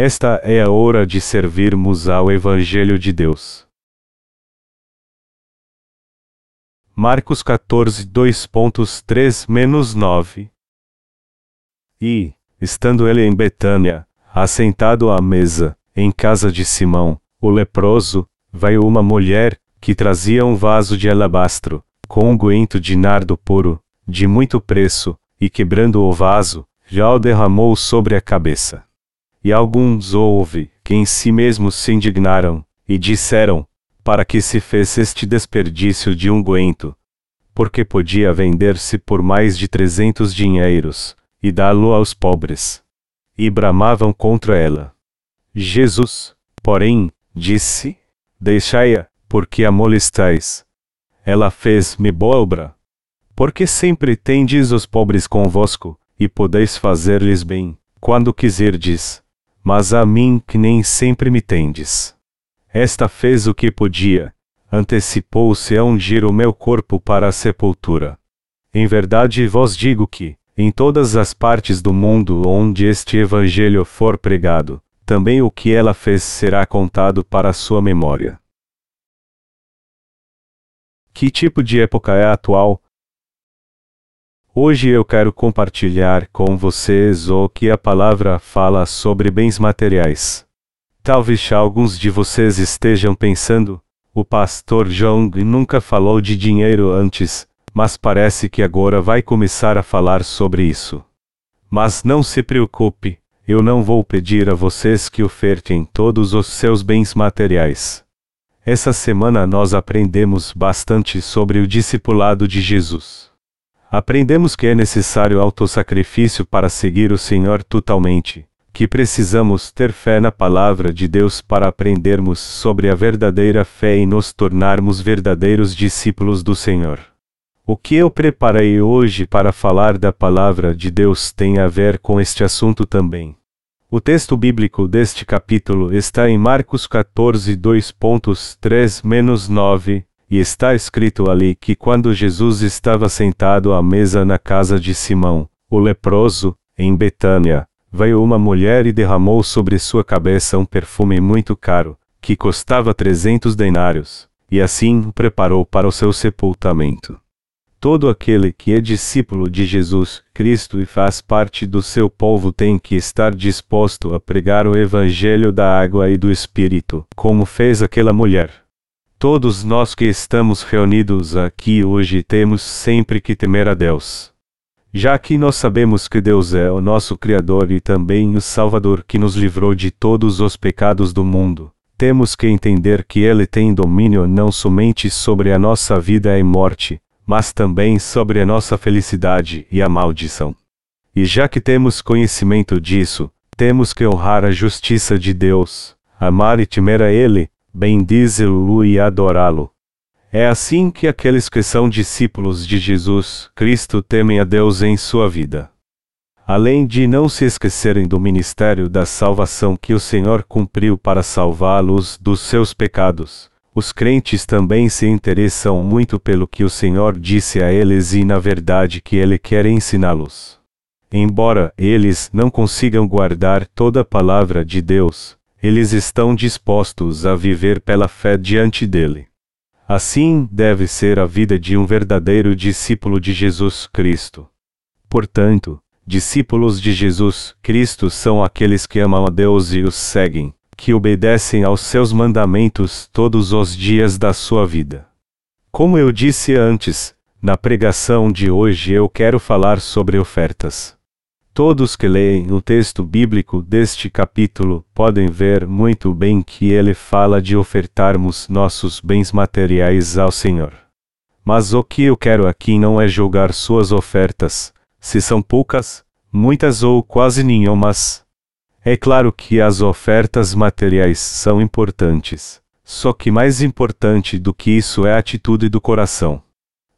Esta é a hora de servirmos ao Evangelho de Deus. Marcos 14, 2.3-9 E, estando ele em Betânia, assentado à mesa, em casa de Simão, o leproso, veio uma mulher, que trazia um vaso de alabastro, com unguento de nardo puro, de muito preço, e quebrando o vaso, já o derramou sobre a cabeça. E alguns houve, que em si mesmos se indignaram, e disseram, para que se fez este desperdício de unguento? Porque podia vender-se por mais de trezentos dinheiros, e dá-lo aos pobres. E bramavam contra ela. Jesus, porém, disse, Deixai-a, porque a molestais. Ela fez-me boa obra. Porque sempre tendes os pobres convosco, e podeis fazer-lhes bem, quando quiserdes. Mas a mim que nem sempre me tendes. Esta fez o que podia, antecipou-se a ungir o meu corpo para a sepultura. Em verdade vos digo que, em todas as partes do mundo onde este evangelho for pregado, também o que ela fez será contado para sua memória. Que tipo de época é a atual? Hoje eu quero compartilhar com vocês o que a palavra fala sobre bens materiais. Talvez alguns de vocês estejam pensando, o pastor Jong nunca falou de dinheiro antes, mas parece que agora vai começar a falar sobre isso. Mas não se preocupe, eu não vou pedir a vocês que ofertem todos os seus bens materiais. Essa semana nós aprendemos bastante sobre o discipulado de Jesus. Aprendemos que é necessário autossacrifício para seguir o Senhor totalmente, que precisamos ter fé na palavra de Deus para aprendermos sobre a verdadeira fé e nos tornarmos verdadeiros discípulos do Senhor. O que eu preparei hoje para falar da palavra de Deus tem a ver com este assunto também. O texto bíblico deste capítulo está em Marcos 14, 2.3-9, e está escrito ali que quando Jesus estava sentado à mesa na casa de Simão, o leproso, em Betânia, veio uma mulher e derramou sobre sua cabeça um perfume muito caro, que custava trezentos denários, e assim o preparou para o seu sepultamento. Todo aquele que é discípulo de Jesus Cristo e faz parte do seu povo tem que estar disposto a pregar o Evangelho da água e do Espírito, como fez aquela mulher. Todos nós que estamos reunidos aqui hoje temos sempre que temer a Deus. Já que nós sabemos que Deus é o nosso Criador e também o Salvador que nos livrou de todos os pecados do mundo, temos que entender que Ele tem domínio não somente sobre a nossa vida e morte, mas também sobre a nossa felicidade e a maldição. E já que temos conhecimento disso, temos que honrar a justiça de Deus, amar e temer a Ele, bendizê-lo e adorá-lo. É assim que aqueles que são discípulos de Jesus Cristo temem a Deus em sua vida. Além de não se esquecerem do ministério da salvação que o Senhor cumpriu para salvá-los dos seus pecados, os crentes também se interessam muito pelo que o Senhor disse a eles e na verdade que Ele quer ensiná-los. Embora eles não consigam guardar toda a palavra de Deus, eles estão dispostos a viver pela fé diante dele. Assim deve ser a vida de um verdadeiro discípulo de Jesus Cristo. Portanto, discípulos de Jesus Cristo são aqueles que amam a Deus e os seguem que obedecem aos seus mandamentos todos os dias da sua vida. Como eu disse antes, na pregação de hoje eu quero falar sobre ofertas. Todos que leem o texto bíblico deste capítulo podem ver muito bem que ele fala de ofertarmos nossos bens materiais ao Senhor. Mas o que eu quero aqui não é julgar suas ofertas, se são poucas, muitas ou quase nenhumas, é claro que as ofertas materiais são importantes, só que mais importante do que isso é a atitude do coração.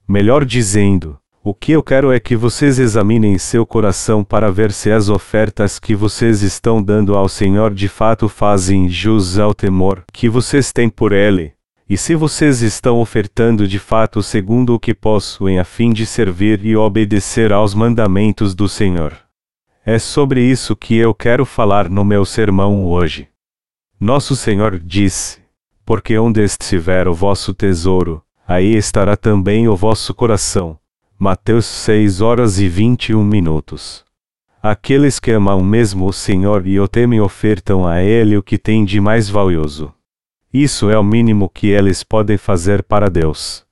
Melhor dizendo, o que eu quero é que vocês examinem seu coração para ver se as ofertas que vocês estão dando ao Senhor de fato fazem jus ao temor que vocês têm por Ele, e se vocês estão ofertando de fato segundo o que possuem a fim de servir e obedecer aos mandamentos do Senhor. É sobre isso que eu quero falar no meu sermão hoje. Nosso Senhor disse: Porque onde estiver o vosso tesouro, aí estará também o vosso coração. Mateus 6 horas e 21 minutos. Aqueles que amam mesmo o Senhor e o temem ofertam a Ele o que tem de mais valioso. Isso é o mínimo que eles podem fazer para Deus.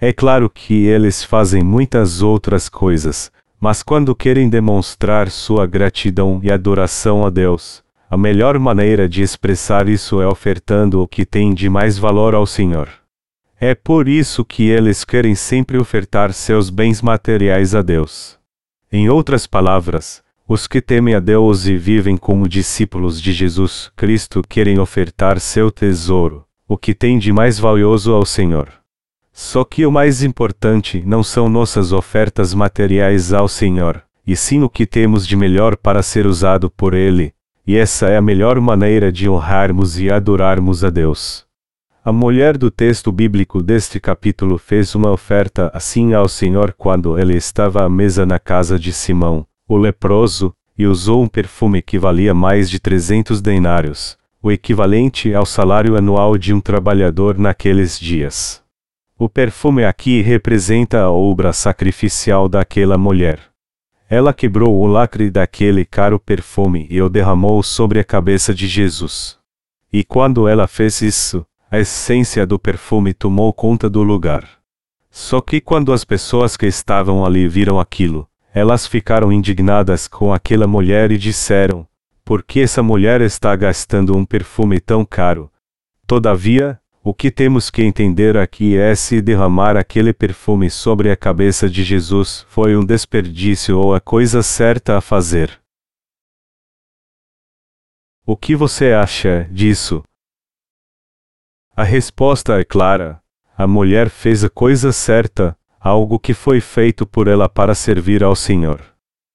É claro que eles fazem muitas outras coisas, mas quando querem demonstrar sua gratidão e adoração a Deus, a melhor maneira de expressar isso é ofertando o que tem de mais valor ao Senhor. É por isso que eles querem sempre ofertar seus bens materiais a Deus. Em outras palavras, os que temem a Deus e vivem como discípulos de Jesus Cristo querem ofertar seu tesouro, o que tem de mais valioso ao Senhor. Só que o mais importante não são nossas ofertas materiais ao Senhor, e sim o que temos de melhor para ser usado por Ele, e essa é a melhor maneira de honrarmos e adorarmos a Deus. A mulher do texto bíblico deste capítulo fez uma oferta assim ao Senhor quando ele estava à mesa na casa de Simão, o leproso, e usou um perfume que valia mais de 300 denários, o equivalente ao salário anual de um trabalhador naqueles dias. O perfume aqui representa a obra sacrificial daquela mulher. Ela quebrou o lacre daquele caro perfume e o derramou sobre a cabeça de Jesus. E quando ela fez isso, a essência do perfume tomou conta do lugar. Só que quando as pessoas que estavam ali viram aquilo, elas ficaram indignadas com aquela mulher e disseram: Por que essa mulher está gastando um perfume tão caro? Todavia, o que temos que entender aqui é se derramar aquele perfume sobre a cabeça de Jesus foi um desperdício ou a coisa certa a fazer. O que você acha disso? A resposta é clara: a mulher fez a coisa certa, algo que foi feito por ela para servir ao Senhor.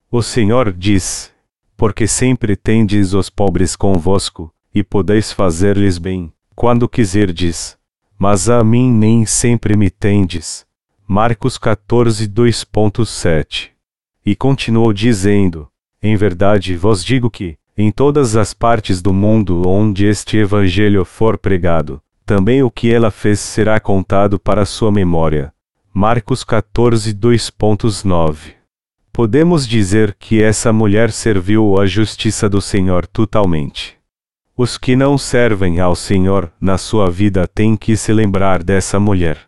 O Senhor diz: Porque sempre tendes os pobres convosco, e podeis fazer-lhes bem, quando quiserdes. Mas a mim nem sempre me tendes. Marcos 14, 2.7. E continuou dizendo: Em verdade vos digo que, em todas as partes do mundo onde este evangelho for pregado, também o que ela fez será contado para sua memória. Marcos 14, 2.9. Podemos dizer que essa mulher serviu a justiça do Senhor totalmente. Os que não servem ao Senhor na sua vida têm que se lembrar dessa mulher.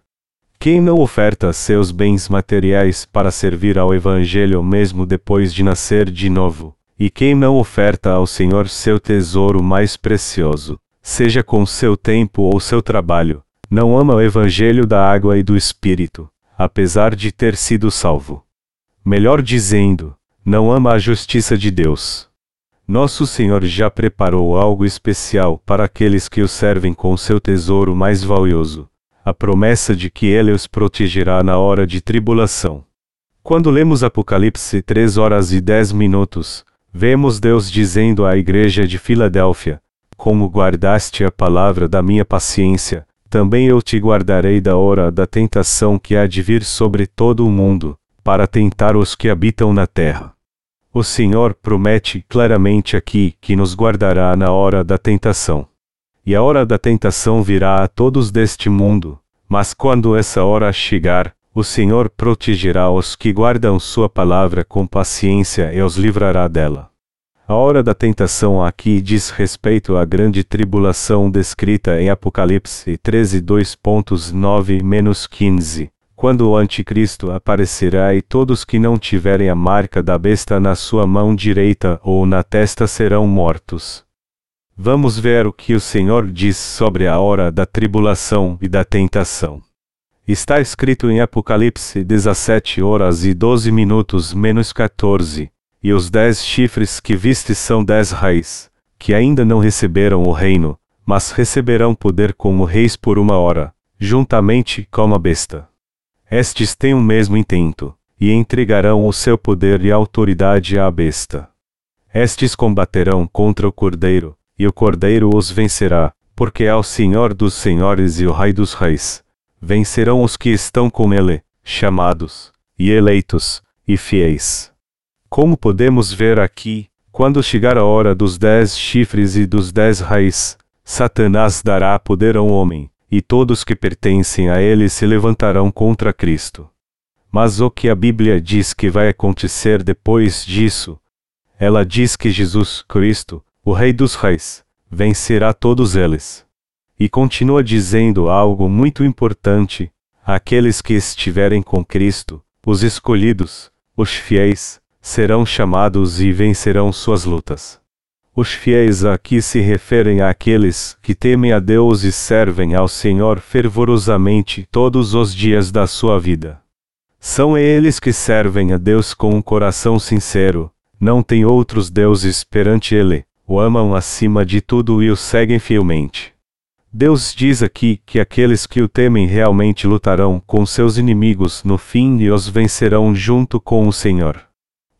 Quem não oferta seus bens materiais para servir ao Evangelho mesmo depois de nascer de novo, e quem não oferta ao Senhor seu tesouro mais precioso, seja com seu tempo ou seu trabalho, não ama o Evangelho da água e do Espírito, apesar de ter sido salvo. Melhor dizendo, não ama a justiça de Deus. Nosso Senhor já preparou algo especial para aqueles que o servem com seu tesouro mais valioso, a promessa de que Ele os protegerá na hora de tribulação. Quando lemos Apocalipse 3 horas e 10 minutos, vemos Deus dizendo à igreja de Filadélfia: Como guardaste a palavra da minha paciência, também eu te guardarei da hora da tentação que há de vir sobre todo o mundo, para tentar os que habitam na terra. O Senhor promete claramente aqui que nos guardará na hora da tentação. E a hora da tentação virá a todos deste mundo, mas quando essa hora chegar, o Senhor protegerá os que guardam Sua palavra com paciência e os livrará dela. A hora da tentação aqui diz respeito à grande tribulação descrita em Apocalipse 13 2.9-15, quando o anticristo aparecerá e todos que não tiverem a marca da besta na sua mão direita ou na testa serão mortos. Vamos ver o que o Senhor diz sobre a hora da tribulação e da tentação. Está escrito em Apocalipse 17 horas e 12 minutos menos 14, e os dez chifres que viste são dez reis, que ainda não receberam o reino, mas receberão poder como reis por uma hora, juntamente com a besta. Estes têm o mesmo intento, e entregarão o seu poder e autoridade à besta. Estes combaterão contra o Cordeiro, e o Cordeiro os vencerá, porque é o Senhor dos Senhores e o Rei dos Reis. Vencerão os que estão com ele, chamados, e eleitos, e fiéis. Como podemos ver aqui, quando chegar a hora dos dez chifres e dos dez raios, Satanás dará poder ao homem, e todos que pertencem a ele se levantarão contra Cristo. Mas o que a Bíblia diz que vai acontecer depois disso? Ela diz que Jesus Cristo, o Rei dos Reis, vencerá todos eles. E continua dizendo algo muito importante: aqueles que estiverem com Cristo, os escolhidos, os fiéis, serão chamados e vencerão suas lutas. Os fiéis aqui se referem àqueles que temem a Deus e servem ao Senhor fervorosamente todos os dias da sua vida. São eles que servem a Deus com um coração sincero, não têm outros deuses perante Ele, o amam acima de tudo e o seguem fielmente. Deus diz aqui que aqueles que o temem realmente lutarão com seus inimigos no fim e os vencerão junto com o Senhor.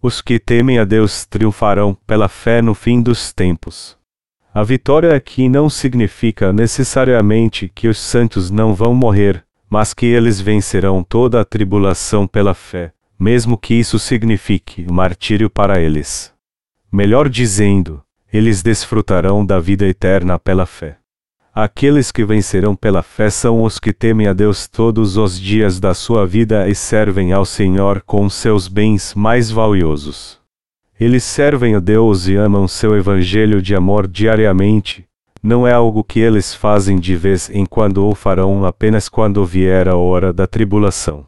Os que temem a Deus triunfarão pela fé no fim dos tempos. A vitória aqui não significa necessariamente que os santos não vão morrer, mas que eles vencerão toda a tribulação pela fé, mesmo que isso signifique martírio para eles. Melhor dizendo, eles desfrutarão da vida eterna pela fé. Aqueles que vencerão pela fé são os que temem a Deus todos os dias da sua vida e servem ao Senhor com seus bens mais valiosos. Eles servem a Deus e amam seu evangelho de amor diariamente. Não é algo que eles fazem de vez em quando ou farão apenas quando vier a hora da tribulação.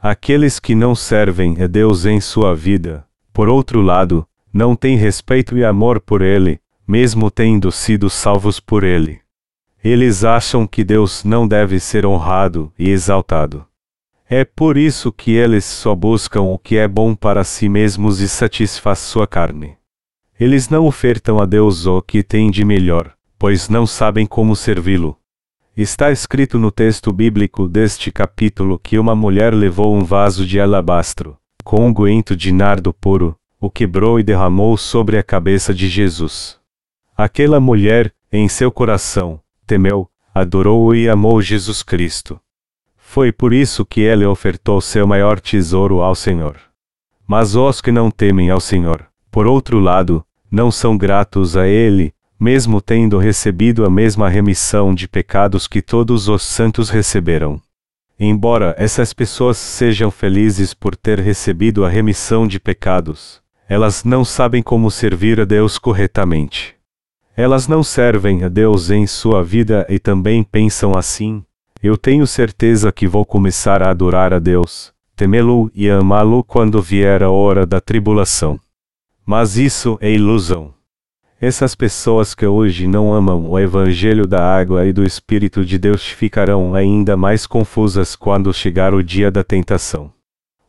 Aqueles que não servem a Deus em sua vida, por outro lado, não têm respeito e amor por Ele, mesmo tendo sido salvos por Ele. Eles acham que Deus não deve ser honrado e exaltado. É por isso que eles só buscam o que é bom para si mesmos e satisfaz sua carne. Eles não ofertam a Deus o que tem de melhor, pois não sabem como servi-lo. Está escrito no texto bíblico deste capítulo que uma mulher levou um vaso de alabastro, com um guento de nardo puro, o quebrou e derramou sobre a cabeça de Jesus. Aquela mulher, em seu coração, temeu, adorou e amou Jesus Cristo. Foi por isso que ele ofertou seu maior tesouro ao Senhor. Mas os que não temem ao Senhor, por outro lado, não são gratos a Ele, mesmo tendo recebido a mesma remissão de pecados que todos os santos receberam. Embora essas pessoas sejam felizes por ter recebido a remissão de pecados, elas não sabem como servir a Deus corretamente. Elas não servem a Deus em sua vida e também pensam assim: eu tenho certeza que vou começar a adorar a Deus, temê-lo e amá-lo quando vier a hora da tribulação. Mas isso é ilusão. Essas pessoas que hoje não amam o Evangelho da água e do Espírito de Deus ficarão ainda mais confusas quando chegar o dia da tentação.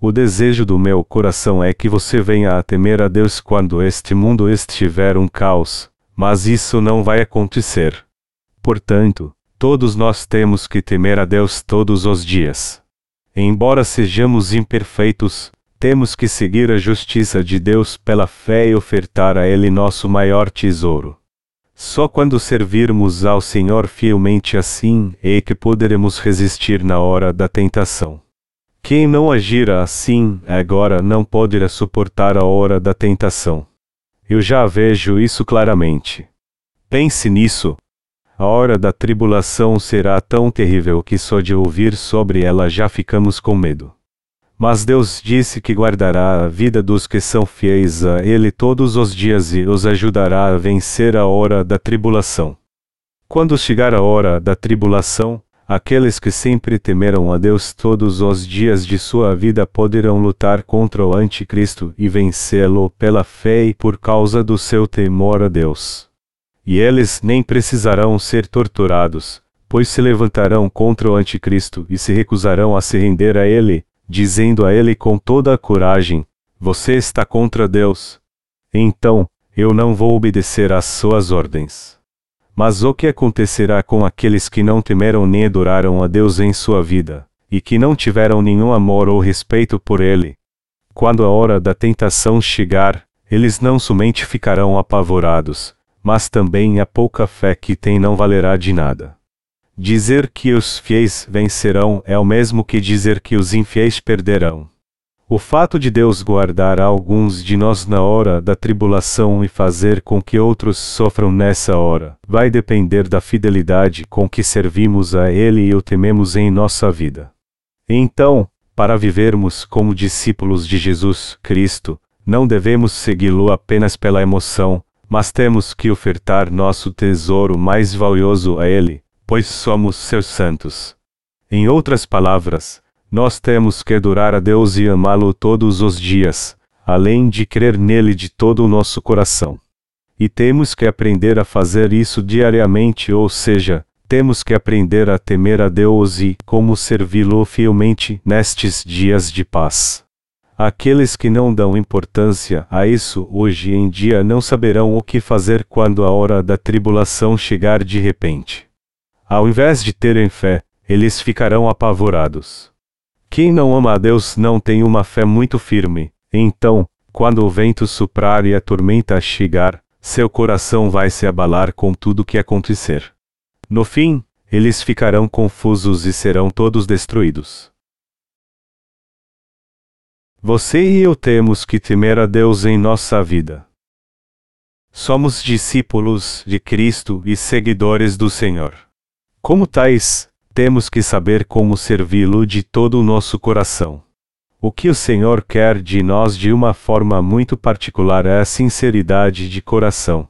O desejo do meu coração é que você venha a temer a Deus quando este mundo estiver um caos, mas isso não vai acontecer. Portanto, todos nós temos que temer a Deus todos os dias. Embora sejamos imperfeitos, temos que seguir a justiça de Deus pela fé e ofertar a Ele nosso maior tesouro. Só quando servirmos ao Senhor fielmente assim é que poderemos resistir na hora da tentação. Quem não agir assim agora não poderá suportar a hora da tentação. Eu já vejo isso claramente. Pense nisso. A hora da tribulação será tão terrível que só de ouvir sobre ela já ficamos com medo. Mas Deus disse que guardará a vida dos que são fiéis a Ele todos os dias e os ajudará a vencer a hora da tribulação. Quando chegar a hora da tribulação, Aqueles que sempre temeram a Deus todos os dias de sua vida poderão lutar contra o Anticristo e vencê-lo pela fé e por causa do seu temor a Deus. E eles nem precisarão ser torturados, pois se levantarão contra o Anticristo e se recusarão a se render a ele, dizendo a ele com toda a coragem: Você está contra Deus. Então, eu não vou obedecer às suas ordens. Mas o que acontecerá com aqueles que não temeram nem adoraram a Deus em sua vida, e que não tiveram nenhum amor ou respeito por Ele? Quando a hora da tentação chegar, eles não somente ficarão apavorados, mas também a pouca fé que têm não valerá de nada. Dizer que os fiéis vencerão é o mesmo que dizer que os infiéis perderão. O fato de Deus guardar alguns de nós na hora da tribulação e fazer com que outros sofram nessa hora, vai depender da fidelidade com que servimos a Ele e o tememos em nossa vida. Então, para vivermos como discípulos de Jesus Cristo, não devemos segui-lo apenas pela emoção, mas temos que ofertar nosso tesouro mais valioso a Ele, pois somos seus santos. Em outras palavras, nós temos que adorar a Deus e amá-lo todos os dias, além de crer nele de todo o nosso coração. E temos que aprender a fazer isso diariamente, ou seja, temos que aprender a temer a Deus e como servi-lo fielmente nestes dias de paz. Aqueles que não dão importância a isso hoje em dia não saberão o que fazer quando a hora da tribulação chegar de repente. Ao invés de terem fé, eles ficarão apavorados. Quem não ama a Deus não tem uma fé muito firme. Então, quando o vento soprar e a tormenta chegar, seu coração vai se abalar com tudo que acontecer. No fim, eles ficarão confusos e serão todos destruídos. Você e eu temos que temer a Deus em nossa vida. Somos discípulos de Cristo e seguidores do Senhor. Como tais, temos que saber como servi-lo de todo o nosso coração. O que o Senhor quer de nós de uma forma muito particular é a sinceridade de coração.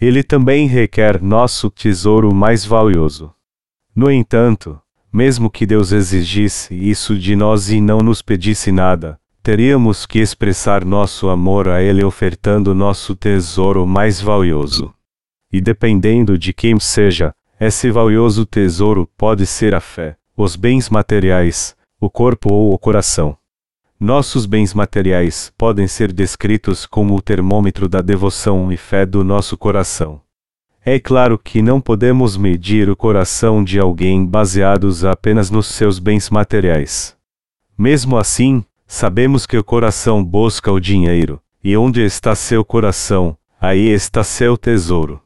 Ele também requer nosso tesouro mais valioso. No entanto, mesmo que Deus exigisse isso de nós e não nos pedisse nada, teríamos que expressar nosso amor a Ele ofertando nosso tesouro mais valioso. E dependendo de quem seja, esse valioso tesouro pode ser a fé, os bens materiais, o corpo ou o coração. Nossos bens materiais podem ser descritos como o termômetro da devoção e fé do nosso coração. É claro que não podemos medir o coração de alguém baseados apenas nos seus bens materiais. Mesmo assim, sabemos que o coração busca o dinheiro, e onde está seu coração, aí está seu tesouro.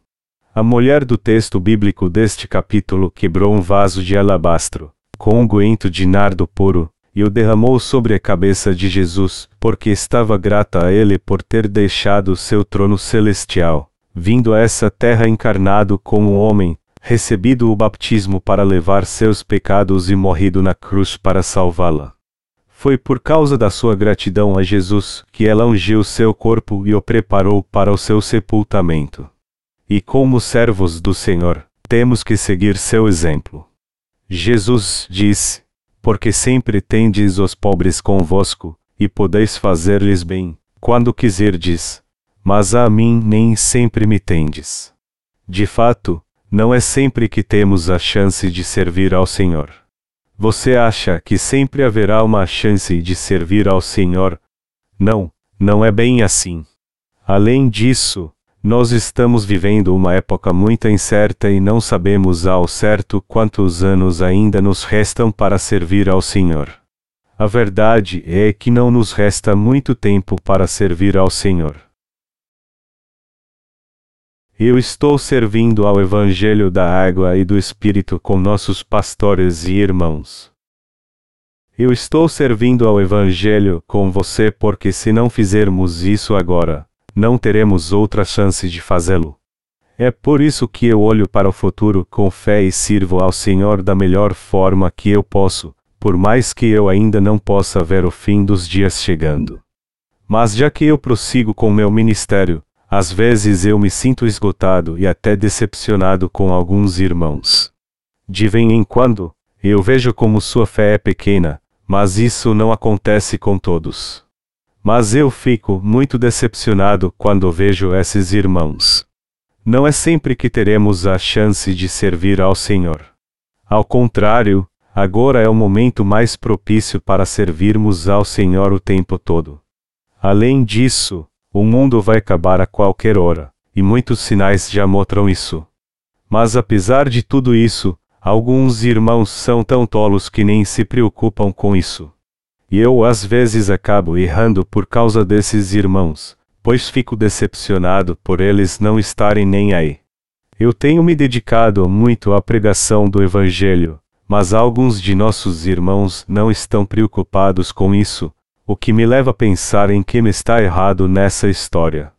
A mulher do texto bíblico deste capítulo quebrou um vaso de alabastro, com unguento de nardo puro, e o derramou sobre a cabeça de Jesus, porque estava grata a ele por ter deixado seu trono celestial, vindo a essa terra encarnado como homem, recebido o baptismo para levar seus pecados e morrido na cruz para salvá-la. Foi por causa da sua gratidão a Jesus que ela ungiu seu corpo e o preparou para o seu sepultamento. E como servos do Senhor, temos que seguir seu exemplo. Jesus disse: Porque sempre tendes os pobres convosco, e podeis fazer-lhes bem, quando quiserdes. Mas a mim nem sempre me tendes. De fato, não é sempre que temos a chance de servir ao Senhor. Você acha que sempre haverá uma chance de servir ao Senhor? Não, não é bem assim. Além disso, nós estamos vivendo uma época muito incerta e não sabemos ao certo quantos anos ainda nos restam para servir ao Senhor. A verdade é que não nos resta muito tempo para servir ao Senhor. Eu estou servindo ao Evangelho da Água e do Espírito com nossos pastores e irmãos. Eu estou servindo ao Evangelho com você porque se não fizermos isso agora, não teremos outra chance de fazê-lo. É por isso que eu olho para o futuro com fé e sirvo ao Senhor da melhor forma que eu posso, por mais que eu ainda não possa ver o fim dos dias chegando. Mas já que eu prossigo com meu ministério, às vezes eu me sinto esgotado e até decepcionado com alguns irmãos. De vez em quando, eu vejo como sua fé é pequena, mas isso não acontece com todos. Mas eu fico muito decepcionado quando vejo esses irmãos. Não é sempre que teremos a chance de servir ao Senhor. Ao contrário, agora é o momento mais propício para servirmos ao Senhor o tempo todo. Além disso, o mundo vai acabar a qualquer hora, e muitos sinais já mostram isso. Mas apesar de tudo isso, alguns irmãos são tão tolos que nem se preocupam com isso. E eu às vezes acabo errando por causa desses irmãos, pois fico decepcionado por eles não estarem nem aí. Eu tenho me dedicado muito à pregação do Evangelho, mas alguns de nossos irmãos não estão preocupados com isso, o que me leva a pensar em que me está errado nessa história.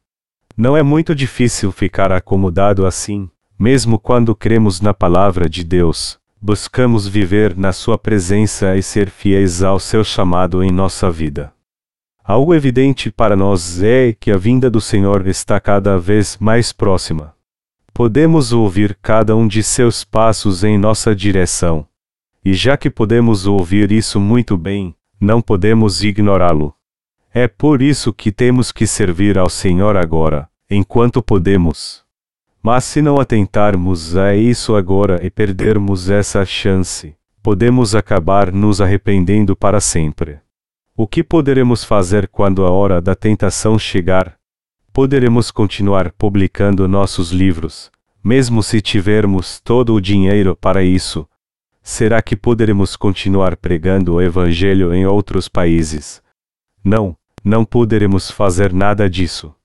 Não é muito difícil ficar acomodado assim, mesmo quando cremos na palavra de Deus, buscamos viver na Sua presença e ser fiéis ao seu chamado em nossa vida. Algo evidente para nós é que a vinda do Senhor está cada vez mais próxima. Podemos ouvir cada um de seus passos em nossa direção. E já que podemos ouvir isso muito bem, não podemos ignorá-lo. É por isso que temos que servir ao Senhor agora, enquanto podemos. Mas se não atentarmos a isso agora e perdermos essa chance, podemos acabar nos arrependendo para sempre. O que poderemos fazer quando a hora da tentação chegar? Poderemos continuar publicando nossos livros, mesmo se tivermos todo o dinheiro para isso, Será que poderemos continuar pregando o Evangelho em outros países? Não, não poderemos fazer nada disso.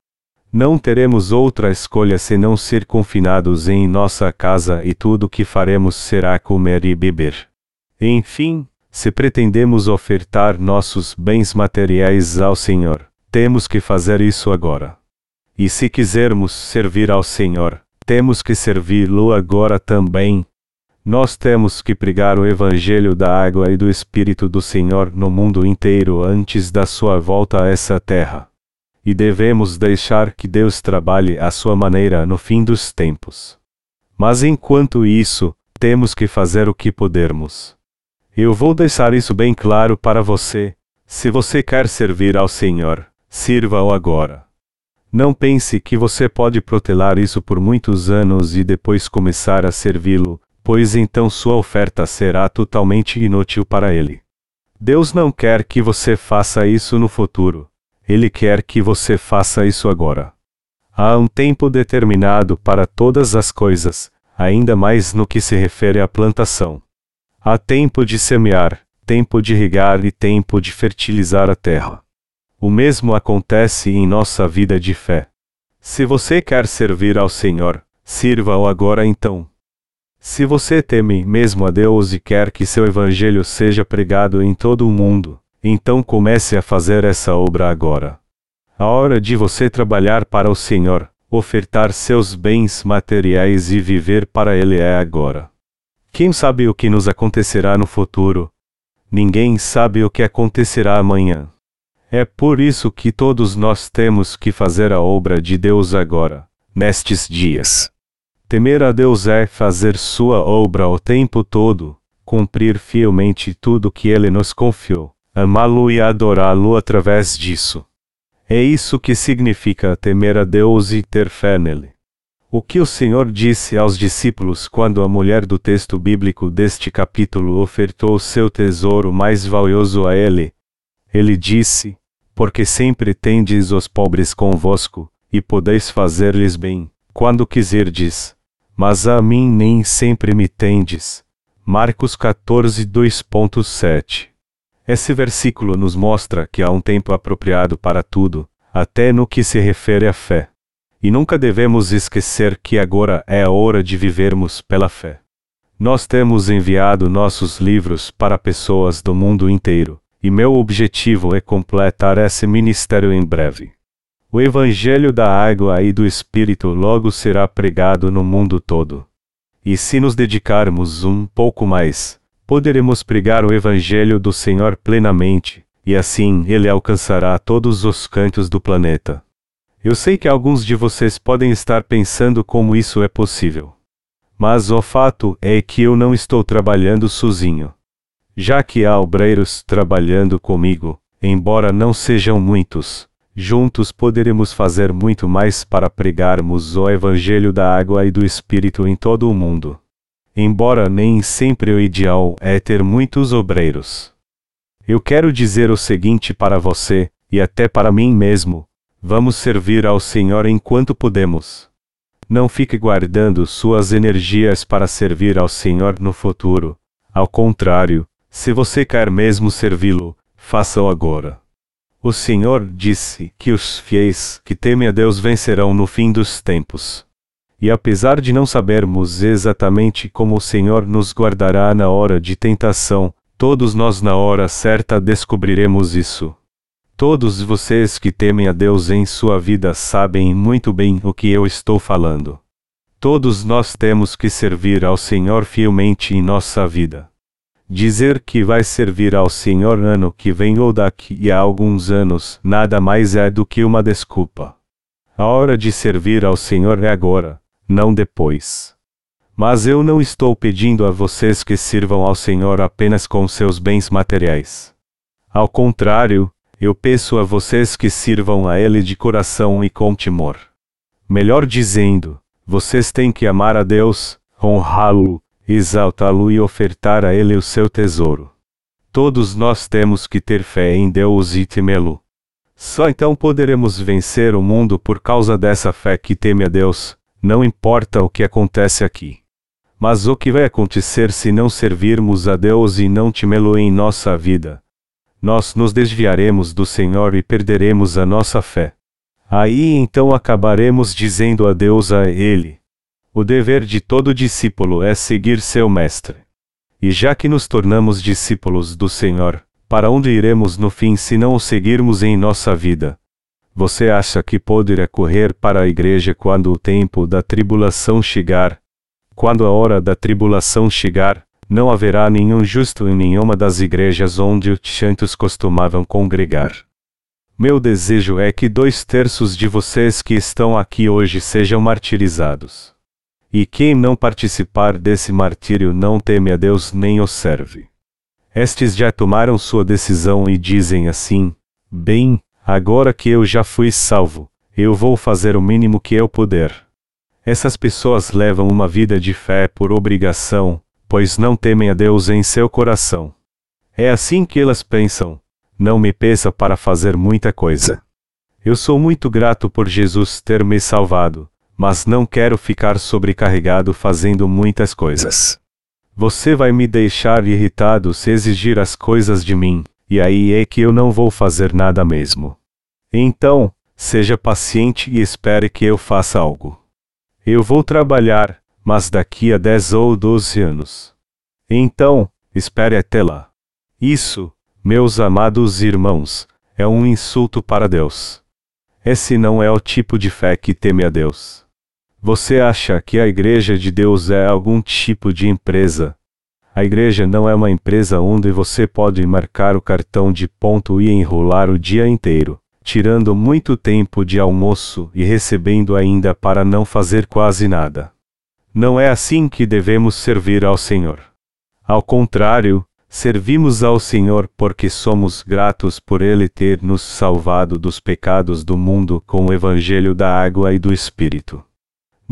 Não teremos outra escolha senão ser confinados em nossa casa e tudo o que faremos será comer e beber. Enfim, se pretendemos ofertar nossos bens materiais ao Senhor, temos que fazer isso agora. E se quisermos servir ao Senhor, temos que servi-lo agora também, nós temos que pregar o Evangelho da água e do Espírito do Senhor no mundo inteiro antes da sua volta a essa terra. E devemos deixar que Deus trabalhe à sua maneira no fim dos tempos. Mas enquanto isso, temos que fazer o que pudermos. Eu vou deixar isso bem claro para você. Se você quer servir ao Senhor, sirva-o agora. Não pense que você pode protelar isso por muitos anos e depois começar a servi-lo, pois então sua oferta será totalmente inútil para ele. Deus não quer que você faça isso no futuro. Ele quer que você faça isso agora. Há um tempo determinado para todas as coisas, ainda mais no que se refere à plantação. Há tempo de semear, tempo de regar e tempo de fertilizar a terra. O mesmo acontece em nossa vida de fé. Se você quer servir ao Senhor, sirva-o agora então. Se você teme mesmo a Deus e quer que seu evangelho seja pregado em todo o mundo, então comece a fazer essa obra agora. A hora de você trabalhar para o Senhor, ofertar seus bens materiais e viver para Ele é agora. Quem sabe o que nos acontecerá no futuro? Ninguém sabe o que acontecerá amanhã. É por isso que todos nós temos que fazer a obra de Deus agora, nestes dias. Temer a Deus é fazer sua obra o tempo todo, cumprir fielmente tudo que ele nos confiou, amá-lo e adorá-lo através disso. É isso que significa temer a Deus e ter fé nele. O que o Senhor disse aos discípulos quando a mulher do texto bíblico deste capítulo ofertou seu tesouro mais valioso a ele? Ele disse: Porque sempre tendes os pobres convosco, e podeis fazer-lhes bem, quando quiserdes, mas a mim nem sempre me tendes. Marcos 14, 2.7 Esse versículo nos mostra que há um tempo apropriado para tudo, até no que se refere à fé. E nunca devemos esquecer que agora é a hora de vivermos pela fé. Nós temos enviado nossos livros para pessoas do mundo inteiro, e meu objetivo é completar esse ministério em breve. O Evangelho da água e do Espírito logo será pregado no mundo todo. E se nos dedicarmos um pouco mais, poderemos pregar o Evangelho do Senhor plenamente, e assim ele alcançará todos os cantos do planeta. Eu sei que alguns de vocês podem estar pensando como isso é possível. Mas o fato é que eu não estou trabalhando sozinho. Já que há obreiros trabalhando comigo, embora não sejam muitos, juntos poderemos fazer muito mais para pregarmos o Evangelho da água e do Espírito em todo o mundo. Embora nem sempre o ideal é ter muitos obreiros. Eu quero dizer o seguinte para você, e até para mim mesmo: vamos servir ao Senhor enquanto podemos. Não fique guardando suas energias para servir ao Senhor no futuro. Ao contrário, se você quer mesmo servi-lo, faça-o agora. O Senhor disse que os fiéis que temem a Deus vencerão no fim dos tempos. E apesar de não sabermos exatamente como o Senhor nos guardará na hora de tentação, todos nós na hora certa descobriremos isso. Todos vocês que temem a Deus em sua vida sabem muito bem o que eu estou falando. Todos nós temos que servir ao Senhor fielmente em nossa vida. Dizer que vai servir ao Senhor ano que vem ou daqui a alguns anos nada mais é do que uma desculpa. A hora de servir ao Senhor é agora, não depois. Mas eu não estou pedindo a vocês que sirvam ao Senhor apenas com seus bens materiais. Ao contrário, eu peço a vocês que sirvam a Ele de coração e com temor. Melhor dizendo, vocês têm que amar a Deus, honrá-lo, exaltá-lo e ofertar a Ele o seu tesouro. Todos nós temos que ter fé em Deus e temê-lo. Só então poderemos vencer o mundo por causa dessa fé que teme a Deus, não importa o que acontece aqui. Mas o que vai acontecer se não servirmos a Deus e não temê-lo em nossa vida? Nós nos desviaremos do Senhor e perderemos a nossa fé. Aí então acabaremos dizendo adeus a Ele. O dever de todo discípulo é seguir seu Mestre. E já que nos tornamos discípulos do Senhor, para onde iremos no fim se não o seguirmos em nossa vida? Você acha que poderá correr para a igreja quando o tempo da tribulação chegar, quando a hora da tribulação chegar, não haverá nenhum justo em nenhuma das igrejas onde os santos costumavam congregar. Meu desejo é que dois terços de vocês que estão aqui hoje sejam martirizados. E quem não participar desse martírio não teme a Deus nem o serve. Estes já tomaram sua decisão e dizem assim: Bem, agora que eu já fui salvo, eu vou fazer o mínimo que eu puder. Essas pessoas levam uma vida de fé por obrigação, pois não temem a Deus em seu coração. É assim que elas pensam: não me peça para fazer muita coisa. Eu sou muito grato por Jesus ter me salvado, mas não quero ficar sobrecarregado fazendo muitas coisas. Você vai me deixar irritado se exigir as coisas de mim, e aí é que eu não vou fazer nada mesmo. Então, seja paciente e espere que eu faça algo. Eu vou trabalhar, mas daqui a 10 ou 12 anos. Então, espere até lá. Isso, meus amados irmãos, é um insulto para Deus. Esse não é o tipo de fé que teme a Deus. Você acha que a Igreja de Deus é algum tipo de empresa? A igreja não é uma empresa onde você pode marcar o cartão de ponto e enrolar o dia inteiro tirando muito tempo de almoço e recebendo ainda para não fazer quase nada. Não é assim que devemos servir ao Senhor. Ao contrário, servimos ao Senhor porque somos gratos por Ele ter nos salvado dos pecados do mundo com o Evangelho da água e do Espírito.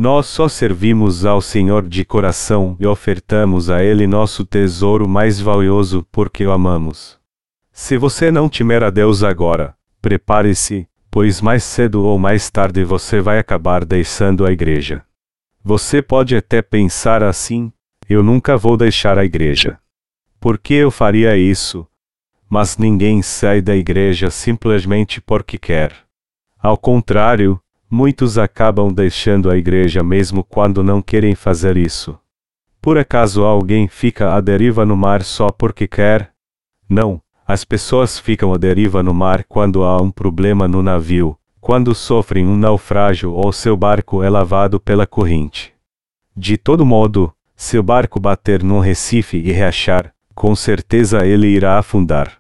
Nós só servimos ao Senhor de coração e ofertamos a Ele nosso tesouro mais valioso porque o amamos. Se você não temer a Deus agora, Prepare-se, pois mais cedo ou mais tarde você vai acabar deixando a igreja. Você pode até pensar assim: eu nunca vou deixar a igreja. Por que eu faria isso? Mas ninguém sai da igreja simplesmente porque quer. Ao contrário, muitos acabam deixando a igreja mesmo quando não querem fazer isso. Por acaso alguém fica à deriva no mar só porque quer? Não, as pessoas ficam à deriva no mar quando há um problema no navio, quando sofrem um naufrágio ou seu barco é lavado pela corrente. De todo modo, se o barco bater num recife e reachar, com certeza ele irá afundar.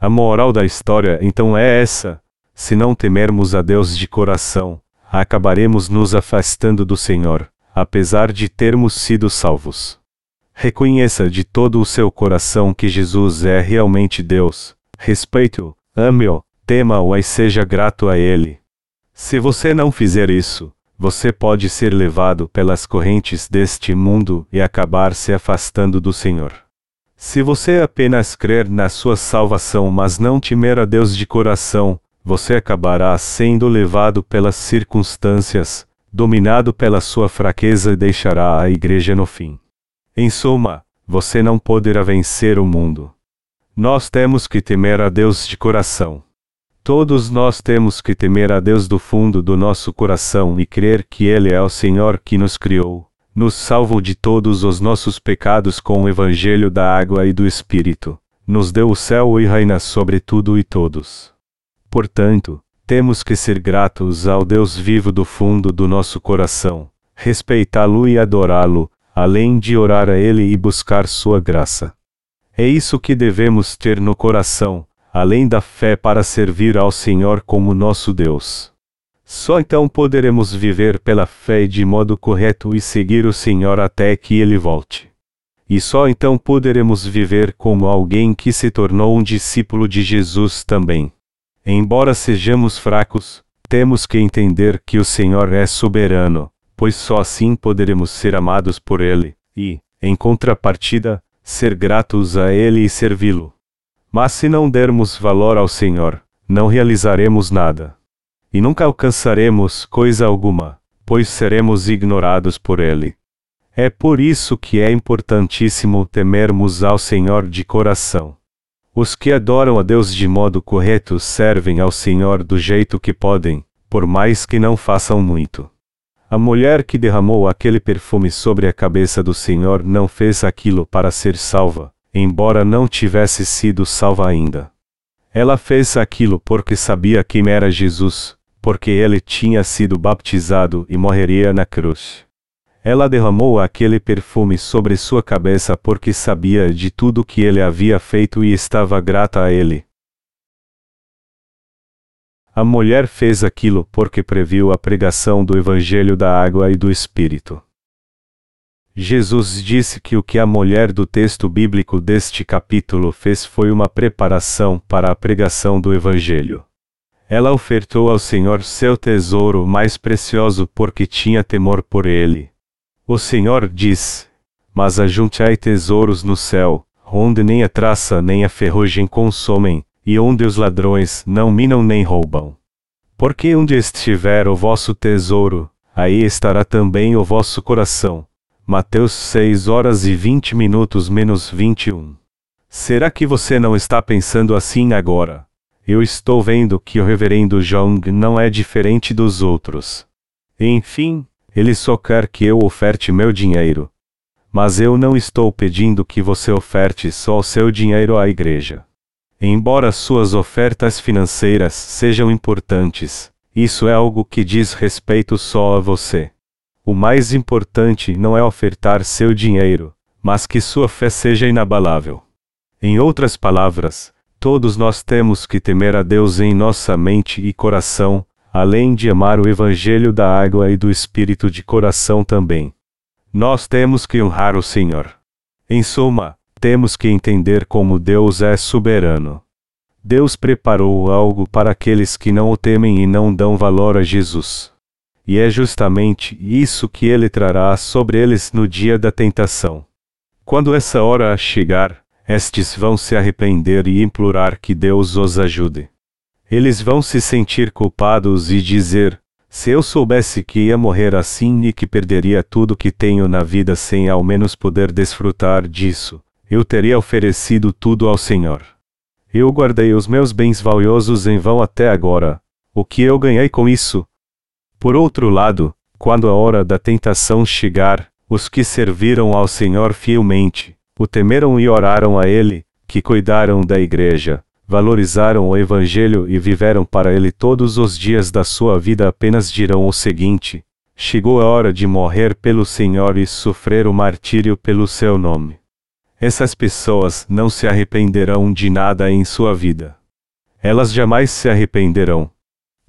A moral da história então é essa: se não temermos a Deus de coração, acabaremos nos afastando do Senhor, apesar de termos sido salvos. Reconheça de todo o seu coração que Jesus é realmente Deus. Respeite-o, ame-o, tema-o e seja grato a Ele. Se você não fizer isso, você pode ser levado pelas correntes deste mundo e acabar se afastando do Senhor. Se você apenas crer na sua salvação, mas não temer a Deus de coração, você acabará sendo levado pelas circunstâncias, dominado pela sua fraqueza e deixará a igreja no fim. Em suma, você não poderá vencer o mundo. Nós temos que temer a Deus de coração. Todos nós temos que temer a Deus do fundo do nosso coração e crer que Ele é o Senhor que nos criou, nos salvou de todos os nossos pecados com o Evangelho da água e do Espírito, nos deu o céu e reina sobre tudo e todos. Portanto, temos que ser gratos ao Deus vivo do fundo do nosso coração, respeitá-lo e adorá-lo, além de orar a Ele e buscar Sua graça. É isso que devemos ter no coração, além da fé para servir ao Senhor como nosso Deus. Só então poderemos viver pela fé de modo correto e seguir o Senhor até que Ele volte. E só então poderemos viver como alguém que se tornou um discípulo de Jesus também. Embora sejamos fracos, temos que entender que o Senhor é soberano, pois só assim poderemos ser amados por Ele, e, em contrapartida, ser gratos a Ele e servi-lo. Mas se não dermos valor ao Senhor, não realizaremos nada. E nunca alcançaremos coisa alguma, pois seremos ignorados por Ele. É por isso que é importantíssimo temermos ao Senhor de coração. Os que adoram a Deus de modo correto servem ao Senhor do jeito que podem, por mais que não façam muito. A mulher que derramou aquele perfume sobre a cabeça do Senhor não fez aquilo para ser salva, embora não tivesse sido salva ainda. Ela fez aquilo porque sabia quem era Jesus, porque ele tinha sido baptizado e morreria na cruz. Ela derramou aquele perfume sobre sua cabeça porque sabia de tudo que ele havia feito e estava grata a ele. A mulher fez aquilo porque previu a pregação do Evangelho da Água e do Espírito. Jesus disse que o que a mulher do texto bíblico deste capítulo fez foi uma preparação para a pregação do Evangelho. Ela ofertou ao Senhor seu tesouro mais precioso porque tinha temor por ele. O Senhor diz: Mas ajuntai tesouros no céu, onde nem a traça nem a ferrugem consomem, e onde os ladrões não minam nem roubam. Porque onde estiver o vosso tesouro, aí estará também o vosso coração. Mateus 6 horas e 20 minutos menos 21. Será que você não está pensando assim agora? Eu estou vendo que o reverendo Jong não é diferente dos outros. Enfim, ele só quer que eu oferte meu dinheiro. Mas eu não estou pedindo que você oferte só o seu dinheiro à igreja. Embora suas ofertas financeiras sejam importantes, isso é algo que diz respeito só a você. O mais importante não é ofertar seu dinheiro, mas que sua fé seja inabalável. Em outras palavras, todos nós temos que temer a Deus em nossa mente e coração, além de amar o Evangelho da água e do Espírito de coração também. Nós temos que honrar o Senhor. Em suma, temos que entender como Deus é soberano. Deus preparou algo para aqueles que não o temem e não dão valor a Jesus. E é justamente isso que ele trará sobre eles no dia da tentação. Quando essa hora chegar, estes vão se arrepender e implorar que Deus os ajude. Eles vão se sentir culpados e dizer: se eu soubesse que ia morrer assim e que perderia tudo que tenho na vida sem ao menos poder desfrutar disso, eu teria oferecido tudo ao Senhor. Eu guardei os meus bens valiosos em vão até agora. O que eu ganhei com isso? Por outro lado, quando a hora da tentação chegar, os que serviram ao Senhor fielmente, o temeram e oraram a Ele, que cuidaram da igreja, valorizaram o Evangelho e viveram para ele todos os dias da sua vida apenas dirão o seguinte: Chegou a hora de morrer pelo Senhor e sofrer o martírio pelo seu nome. Essas pessoas não se arrependerão de nada em sua vida. Elas jamais se arrependerão.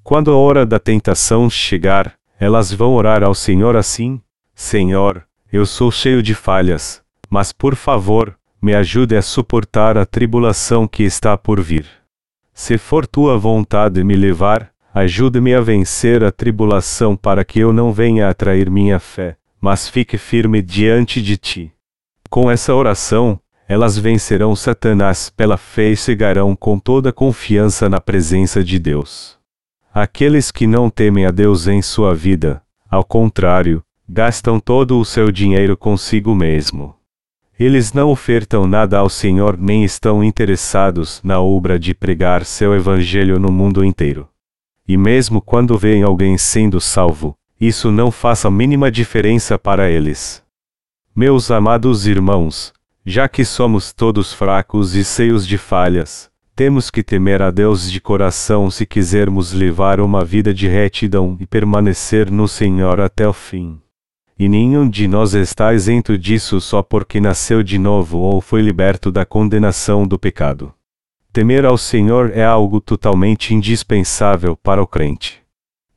Quando a hora da tentação chegar, elas vão orar ao Senhor assim: Senhor, eu sou cheio de falhas, mas por favor, me ajude a suportar a tribulação que está por vir. Se for tua vontade me levar, ajude-me a vencer a tribulação para que eu não venha a trair minha fé, mas fique firme diante de ti. Com essa oração, elas vencerão Satanás pela fé e chegarão com toda confiança na presença de Deus. Aqueles que não temem a Deus em sua vida, ao contrário, gastam todo o seu dinheiro consigo mesmo. Eles não ofertam nada ao Senhor nem estão interessados na obra de pregar seu evangelho no mundo inteiro. E mesmo quando veem alguém sendo salvo, isso não faz a mínima diferença para eles. Meus amados irmãos, já que somos todos fracos e cheios de falhas, Temos que temer a Deus de coração se quisermos levar uma vida de retidão e permanecer no Senhor até o fim. E nenhum de nós está isento disso só porque nasceu de novo ou foi liberto da condenação do pecado. Temer ao Senhor é algo totalmente indispensável para o crente.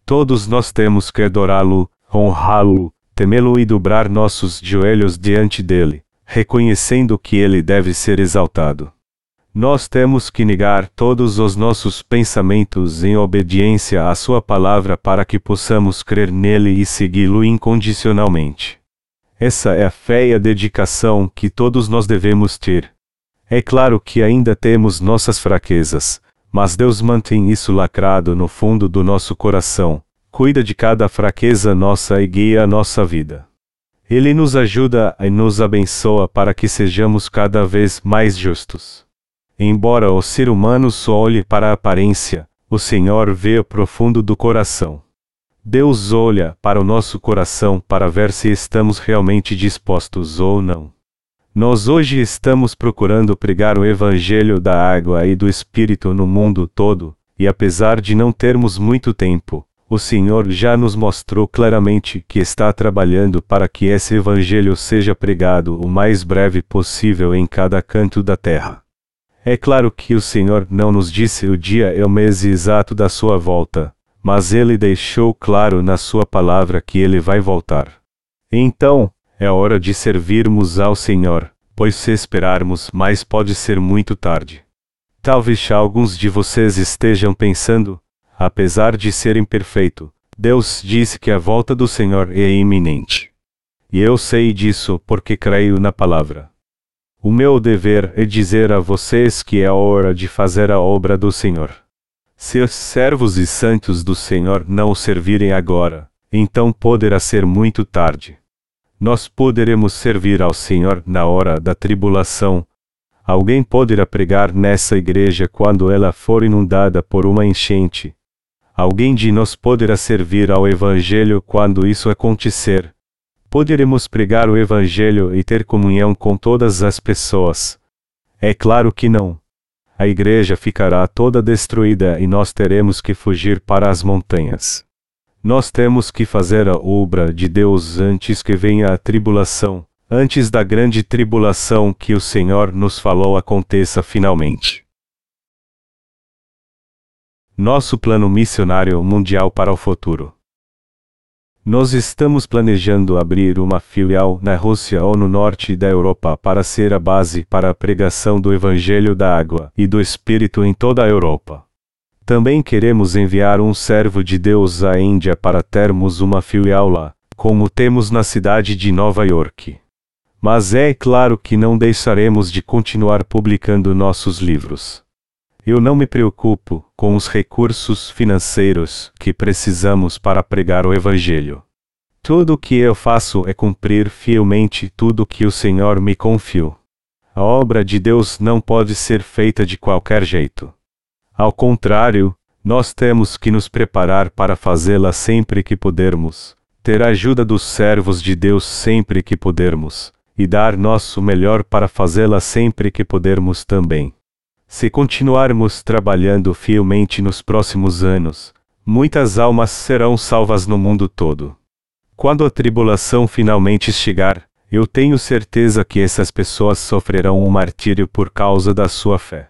Todos nós temos que adorá-lo, honrá-lo, temê-lo e dobrar nossos joelhos diante dele, reconhecendo que ele deve ser exaltado. Nós temos que negar todos os nossos pensamentos em obediência à Sua palavra para que possamos crer nele e segui-lo incondicionalmente. Essa é a fé e a dedicação que todos nós devemos ter. É claro que ainda temos nossas fraquezas, mas Deus mantém isso lacrado no fundo do nosso coração, cuida de cada fraqueza nossa e guia a nossa vida. Ele nos ajuda e nos abençoa para que sejamos cada vez mais justos. Embora o ser humano só olhe para a aparência, o Senhor vê o profundo do coração. Deus olha para o nosso coração para ver se estamos realmente dispostos ou não. Nós hoje estamos procurando pregar o Evangelho da água e do Espírito no mundo todo, e apesar de não termos muito tempo, o Senhor já nos mostrou claramente que está trabalhando para que esse Evangelho seja pregado o mais breve possível em cada canto da terra. É claro que o Senhor não nos disse o dia e o mês exato da sua volta, mas ele deixou claro na sua palavra que ele vai voltar. Então, é hora de servirmos ao Senhor, pois se esperarmos mais pode ser muito tarde. Talvez alguns de vocês estejam pensando, apesar de ser imperfeito, Deus disse que a volta do Senhor é iminente. E eu sei disso porque creio na palavra. O meu dever é dizer a vocês que é hora de fazer a obra do Senhor. Se os servos e santos do Senhor não o servirem agora, então poderá ser muito tarde. Nós poderemos servir ao Senhor na hora da tribulação. Alguém poderá pregar nessa igreja quando ela for inundada por uma enchente. Alguém de nós poderá servir ao Evangelho quando isso acontecer. Poderemos pregar o Evangelho e ter comunhão com todas as pessoas? É claro que não. A igreja ficará toda destruída e nós teremos que fugir para as montanhas. Nós temos que fazer a obra de Deus antes que venha a tribulação, antes da grande tribulação que o Senhor nos falou aconteça finalmente. Nosso plano missionário mundial para o futuro. Nós estamos planejando abrir uma filial na Rússia ou no norte da Europa para ser a base para a pregação do Evangelho da Água e do Espírito em toda a Europa. Também queremos enviar um servo de Deus à Índia para termos uma filial lá, como temos na cidade de Nova York. Mas é claro que não deixaremos de continuar publicando nossos livros. Eu não me preocupo com os recursos financeiros que precisamos para pregar o Evangelho. Tudo o que eu faço é cumprir fielmente tudo que o Senhor me confiou. A obra de Deus não pode ser feita de qualquer jeito. Ao contrário, nós temos que nos preparar para fazê-la sempre que pudermos, ter a ajuda dos servos de Deus sempre que pudermos, e dar nosso melhor para fazê-la sempre que pudermos também. Se continuarmos trabalhando fielmente nos próximos anos, muitas almas serão salvas no mundo todo. Quando a tribulação finalmente chegar, eu tenho certeza que essas pessoas sofrerão um martírio por causa da sua fé.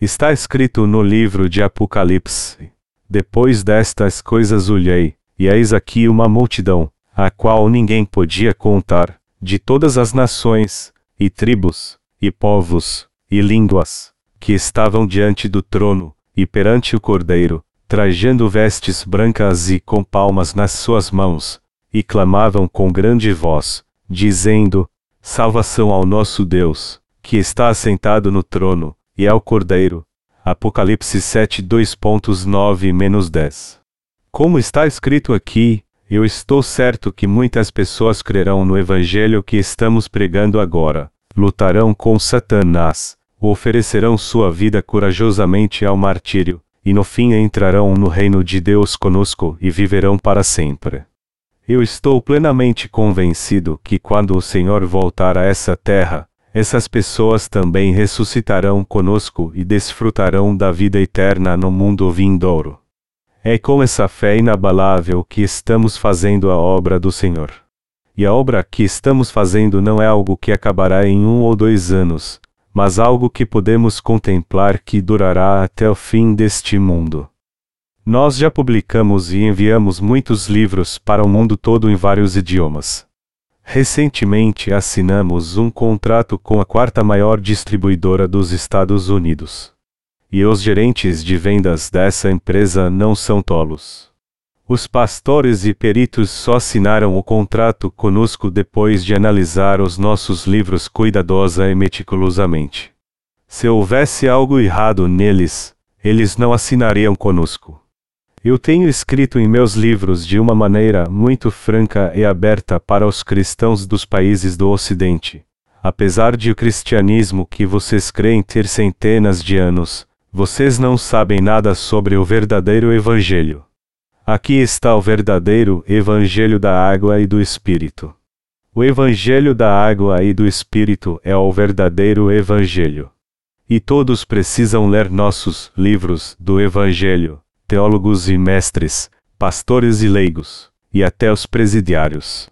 Está escrito no livro de Apocalipse: Depois destas coisas olhei, e eis aqui uma multidão, a qual ninguém podia contar, de todas as nações, e tribos, e povos, e línguas que estavam diante do trono, e perante o Cordeiro, trajando vestes brancas e com palmas nas suas mãos, e clamavam com grande voz, dizendo: Salvação ao nosso Deus, que está assentado no trono, e ao Cordeiro. Apocalipse 7 2.9-10 Como está escrito aqui, eu estou certo que muitas pessoas crerão no Evangelho que estamos pregando agora, lutarão com Satanás, oferecerão sua vida corajosamente ao martírio, e no fim entrarão no reino de Deus conosco e viverão para sempre. Eu estou plenamente convencido que quando o Senhor voltar a essa terra, essas pessoas também ressuscitarão conosco e desfrutarão da vida eterna no mundo vindouro. É com essa fé inabalável que estamos fazendo a obra do Senhor. E a obra que estamos fazendo não é algo que acabará em um ou dois anos, mas algo que podemos contemplar que durará até o fim deste mundo. Nós já publicamos e enviamos muitos livros para o mundo todo em vários idiomas. Recentemente assinamos um contrato com a quarta maior distribuidora dos Estados Unidos. E os gerentes de vendas dessa empresa não são tolos. Os pastores e peritos só assinaram o contrato conosco depois de analisar os nossos livros cuidadosa e meticulosamente. Se houvesse algo errado neles, eles não assinariam conosco. Eu tenho escrito em meus livros de uma maneira muito franca e aberta para os cristãos dos países do Ocidente. Apesar de o cristianismo que vocês creem ter centenas de anos, vocês não sabem nada sobre o verdadeiro Evangelho. Aqui está o verdadeiro Evangelho da água e do Espírito. O Evangelho da água e do Espírito é o verdadeiro Evangelho. E todos precisam ler nossos livros do Evangelho, teólogos e mestres, pastores e leigos, e até os presidiários.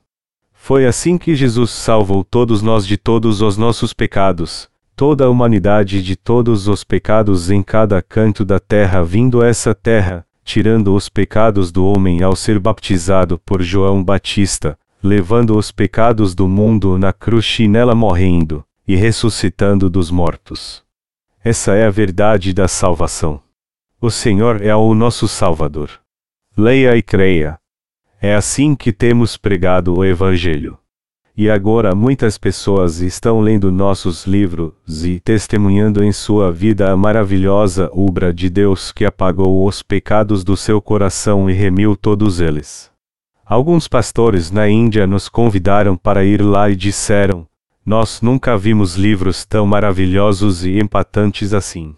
Foi assim que Jesus salvou todos nós de todos os nossos pecados, toda a humanidade de todos os pecados em cada canto da terra vindo essa terra, tirando os pecados do homem ao ser baptizado por João Batista, levando os pecados do mundo na cruz e nela morrendo, e ressuscitando dos mortos. Essa é a verdade da salvação. O Senhor é o nosso Salvador. Leia e creia. É assim que temos pregado o Evangelho. E agora muitas pessoas estão lendo nossos livros e testemunhando em sua vida a maravilhosa obra de Deus que apagou os pecados do seu coração e remiu todos eles. Alguns pastores na Índia nos convidaram para ir lá e disseram: Nós nunca vimos livros tão maravilhosos e empatantes assim.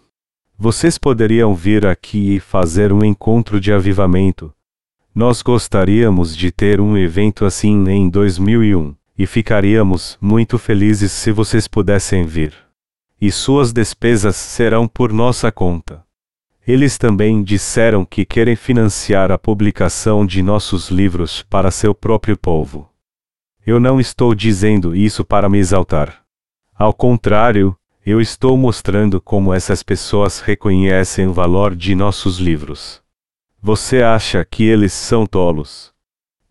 Vocês poderiam vir aqui e fazer um encontro de avivamento. Nós gostaríamos de ter um evento assim em 2001, e ficaríamos muito felizes se vocês pudessem vir. E suas despesas serão por nossa conta. Eles também disseram que querem financiar a publicação de nossos livros para seu próprio povo. Eu não estou dizendo isso para me exaltar. Ao contrário, eu estou mostrando como essas pessoas reconhecem o valor de nossos livros. Você acha que eles são tolos?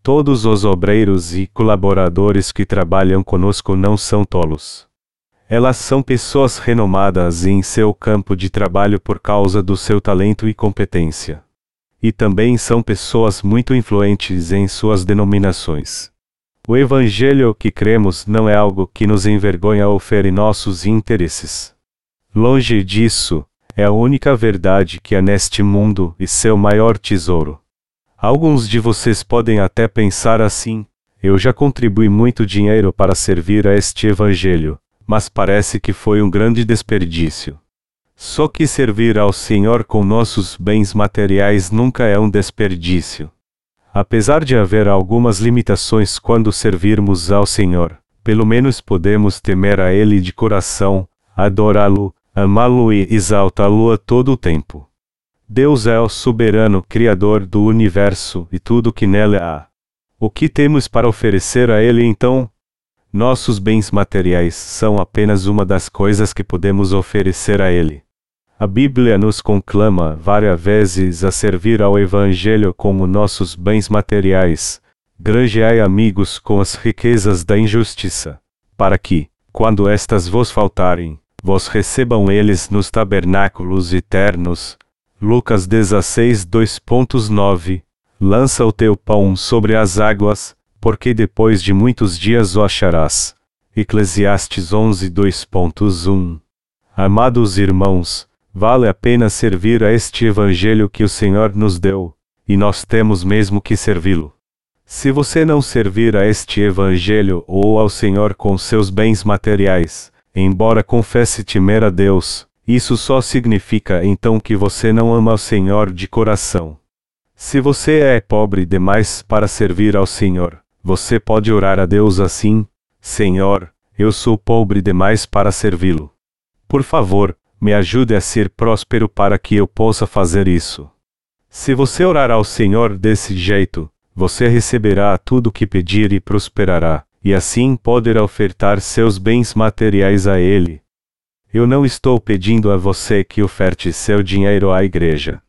Todos os obreiros e colaboradores que trabalham conosco não são tolos. Elas são pessoas renomadas em seu campo de trabalho por causa do seu talento e competência. E também são pessoas muito influentes em suas denominações. O Evangelho que cremos não é algo que nos envergonha ou fere nossos interesses. Longe disso, é a única verdade que há neste mundo e seu maior tesouro. Alguns de vocês podem até pensar assim: eu já contribuí muito dinheiro para servir a este Evangelho, mas parece que foi um grande desperdício. Só que servir ao Senhor com nossos bens materiais nunca é um desperdício. Apesar de haver algumas limitações quando servirmos ao Senhor, pelo menos podemos temer a Ele de coração, adorá-lo, amá-lo e exaltá-lo a todo o tempo. Deus é o soberano Criador do universo e tudo que nele há. O que temos para oferecer a Ele então? Nossos bens materiais são apenas uma das coisas que podemos oferecer a Ele. A Bíblia nos conclama várias vezes a servir ao Evangelho como nossos bens materiais, granjeai amigos com as riquezas da injustiça, para que, quando estas vos faltarem, vos recebam eles nos tabernáculos eternos. Lucas 16 2.9 Lança o teu pão sobre as águas, porque depois de muitos dias o acharás. Eclesiastes 11 2.1 Amados irmãos, Vale a pena servir a este Evangelho que o Senhor nos deu, e nós temos mesmo que servi-lo. Se você não servir a este Evangelho ou ao Senhor com seus bens materiais, embora confesse temer a Deus, isso só significa então que você não ama o Senhor de coração. Se você é pobre demais para servir ao Senhor, você pode orar a Deus assim: Senhor, Eu sou pobre demais para servi-lo. Por favor, me ajude a ser próspero para que eu possa fazer isso. Se você orar ao Senhor desse jeito, você receberá tudo o que pedir e prosperará, e assim poderá ofertar seus bens materiais a Ele. Eu não estou pedindo a você que oferte seu dinheiro à igreja.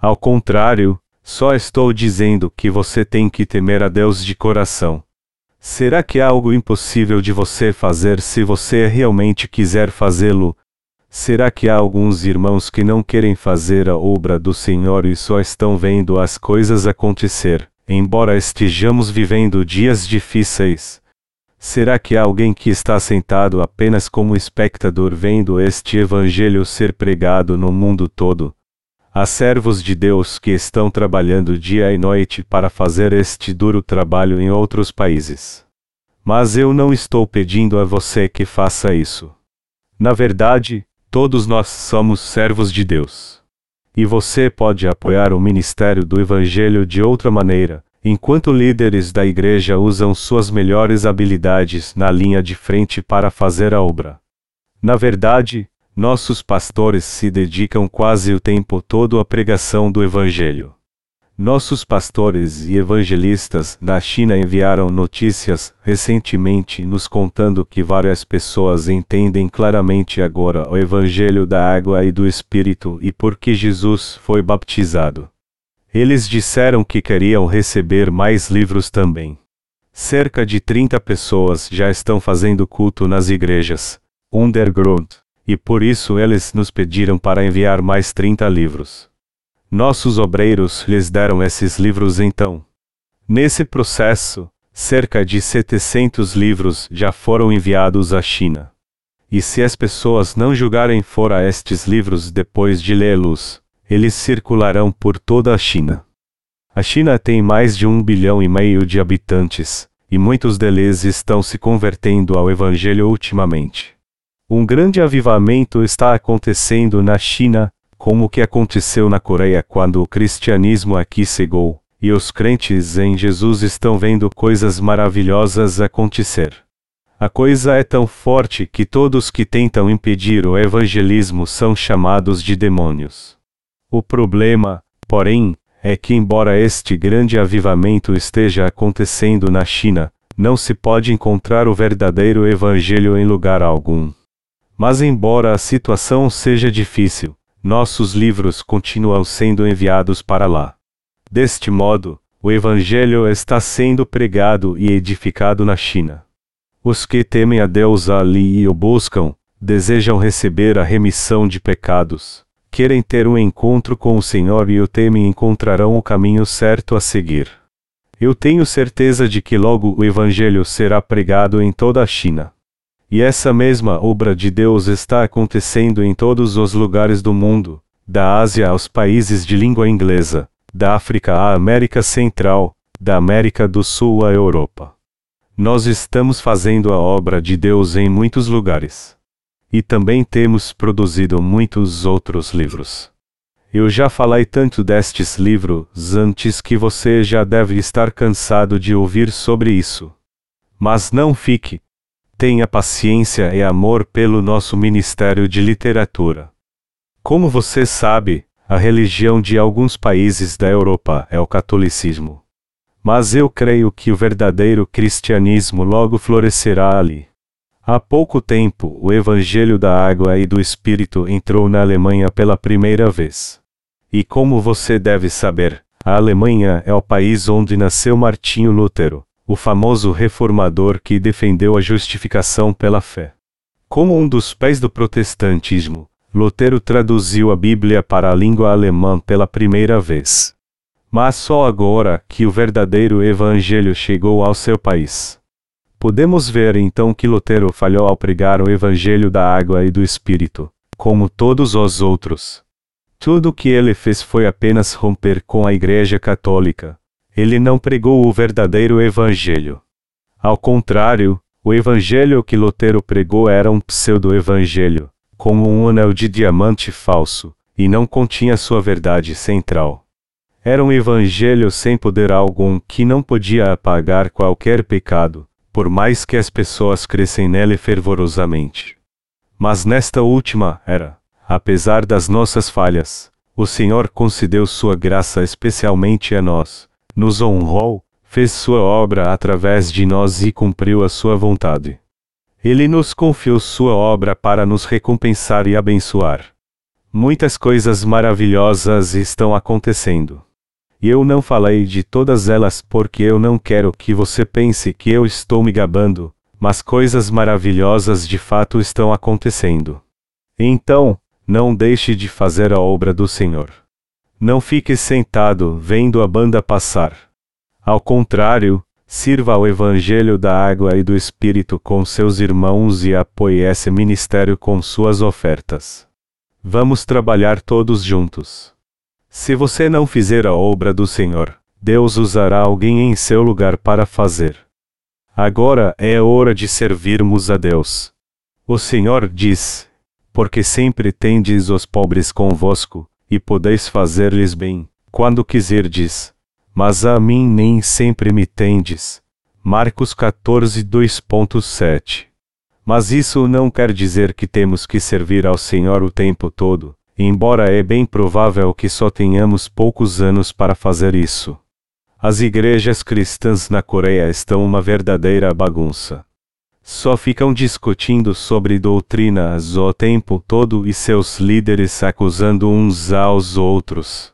Ao contrário, só estou dizendo que você tem que temer a Deus de coração. Será que há algo impossível de você fazer se você realmente quiser fazê-lo? Será que há alguns irmãos que não querem fazer a obra do Senhor e só estão vendo as coisas acontecer, embora estejamos vivendo dias difíceis? Será que há alguém que está sentado apenas como espectador vendo este evangelho ser pregado no mundo todo? Há servos de Deus que estão trabalhando dia e noite para fazer este duro trabalho em outros países. Mas eu não estou pedindo a você que faça isso. Na verdade, todos nós somos servos de Deus. E você pode apoiar o ministério do Evangelho de outra maneira, enquanto líderes da igreja usam suas melhores habilidades na linha de frente para fazer a obra. Na verdade, nossos pastores se dedicam quase o tempo todo à pregação do Evangelho. Nossos pastores e evangelistas na China enviaram notícias recentemente nos contando que várias pessoas entendem claramente agora o Evangelho da água e do Espírito e por que Jesus foi baptizado. Eles disseram que queriam receber mais livros também. Cerca de 30 pessoas já estão fazendo culto nas igrejas underground e por isso eles nos pediram para enviar mais 30 livros. Nossos obreiros lhes deram esses livros então. Nesse processo, cerca de 700 livros já foram enviados à China. E se as pessoas não julgarem fora estes livros depois de lê-los, eles circularão por toda a China. A China tem mais de um bilhão e meio de habitantes, e muitos deles estão se convertendo ao Evangelho ultimamente. Um grande avivamento está acontecendo na China, como o que aconteceu na Coreia quando o cristianismo aqui cegou, e os crentes em Jesus estão vendo coisas maravilhosas acontecer. A coisa é tão forte que todos que tentam impedir o evangelismo são chamados de demônios. O problema, porém, é que, embora este grande avivamento esteja acontecendo na China, não se pode encontrar o verdadeiro evangelho em lugar algum. Mas, embora a situação seja difícil, nossos livros continuam sendo enviados para lá. Deste modo, o Evangelho está sendo pregado e edificado na China. Os que temem a Deus ali e o buscam, desejam receber a remissão de pecados, querem ter um encontro com o Senhor e o temem encontrarão o caminho certo a seguir. Eu tenho certeza de que logo o Evangelho será pregado em toda a China. E essa mesma obra de Deus está acontecendo em todos os lugares do mundo, da Ásia aos países de língua inglesa, da África à América Central, da América do Sul à Europa. Nós estamos fazendo a obra de Deus em muitos lugares. E também temos produzido muitos outros livros. Eu já falei tanto destes livros antes que você já deve estar cansado de ouvir sobre isso. Mas não fique, tenha paciência e amor pelo nosso Ministério de Literatura. Como você sabe, a religião de alguns países da Europa é o catolicismo. Mas eu creio que o verdadeiro cristianismo logo florescerá ali. Há pouco tempo, o Evangelho da Água e do Espírito entrou na Alemanha pela primeira vez. E como você deve saber, a Alemanha é o país onde nasceu Martinho Lutero, o famoso reformador que defendeu a justificação pela fé. Como um dos pés do protestantismo, Lutero traduziu a Bíblia para a língua alemã pela primeira vez. Mas só agora que o verdadeiro evangelho chegou ao seu país. Podemos ver então que Lutero falhou ao pregar o evangelho da água e do espírito, como todos os outros. Tudo o que ele fez foi apenas romper com a Igreja Católica, ele não pregou o verdadeiro evangelho. Ao contrário, o evangelho que Lutero pregou era um pseudo-evangelho, como um anel de diamante falso, e não continha sua verdade central. Era um evangelho sem poder algum que não podia apagar qualquer pecado, por mais que as pessoas crescem nele fervorosamente. Mas nesta última era, apesar das nossas falhas, o Senhor concedeu sua graça especialmente a nós, nos honrou, fez sua obra através de nós e cumpriu a sua vontade. Ele nos confiou sua obra para nos recompensar e abençoar. Muitas coisas maravilhosas estão acontecendo. E eu não falei de todas elas porque eu não quero que você pense que eu estou me gabando, mas coisas maravilhosas de fato estão acontecendo. Então, não deixe de fazer a obra do Senhor. Não fique sentado vendo a banda passar. Ao contrário, sirva ao Evangelho da Água e do Espírito com seus irmãos e apoie esse ministério com suas ofertas. Vamos trabalhar todos juntos. Se você não fizer a obra do Senhor, Deus usará alguém em seu lugar para fazer. Agora é hora de servirmos a Deus. O Senhor diz: Porque sempre tendes os pobres convosco, e podeis fazer-lhes bem, quando quiserdes. Mas a mim nem sempre me tendes. Marcos 14, 2.7 mas isso não quer dizer que temos que servir ao Senhor o tempo todo, embora é bem provável que só tenhamos poucos anos para fazer isso. As igrejas cristãs na Coreia estão uma verdadeira bagunça. Só ficam discutindo sobre doutrinas o tempo todo e seus líderes acusando uns aos outros.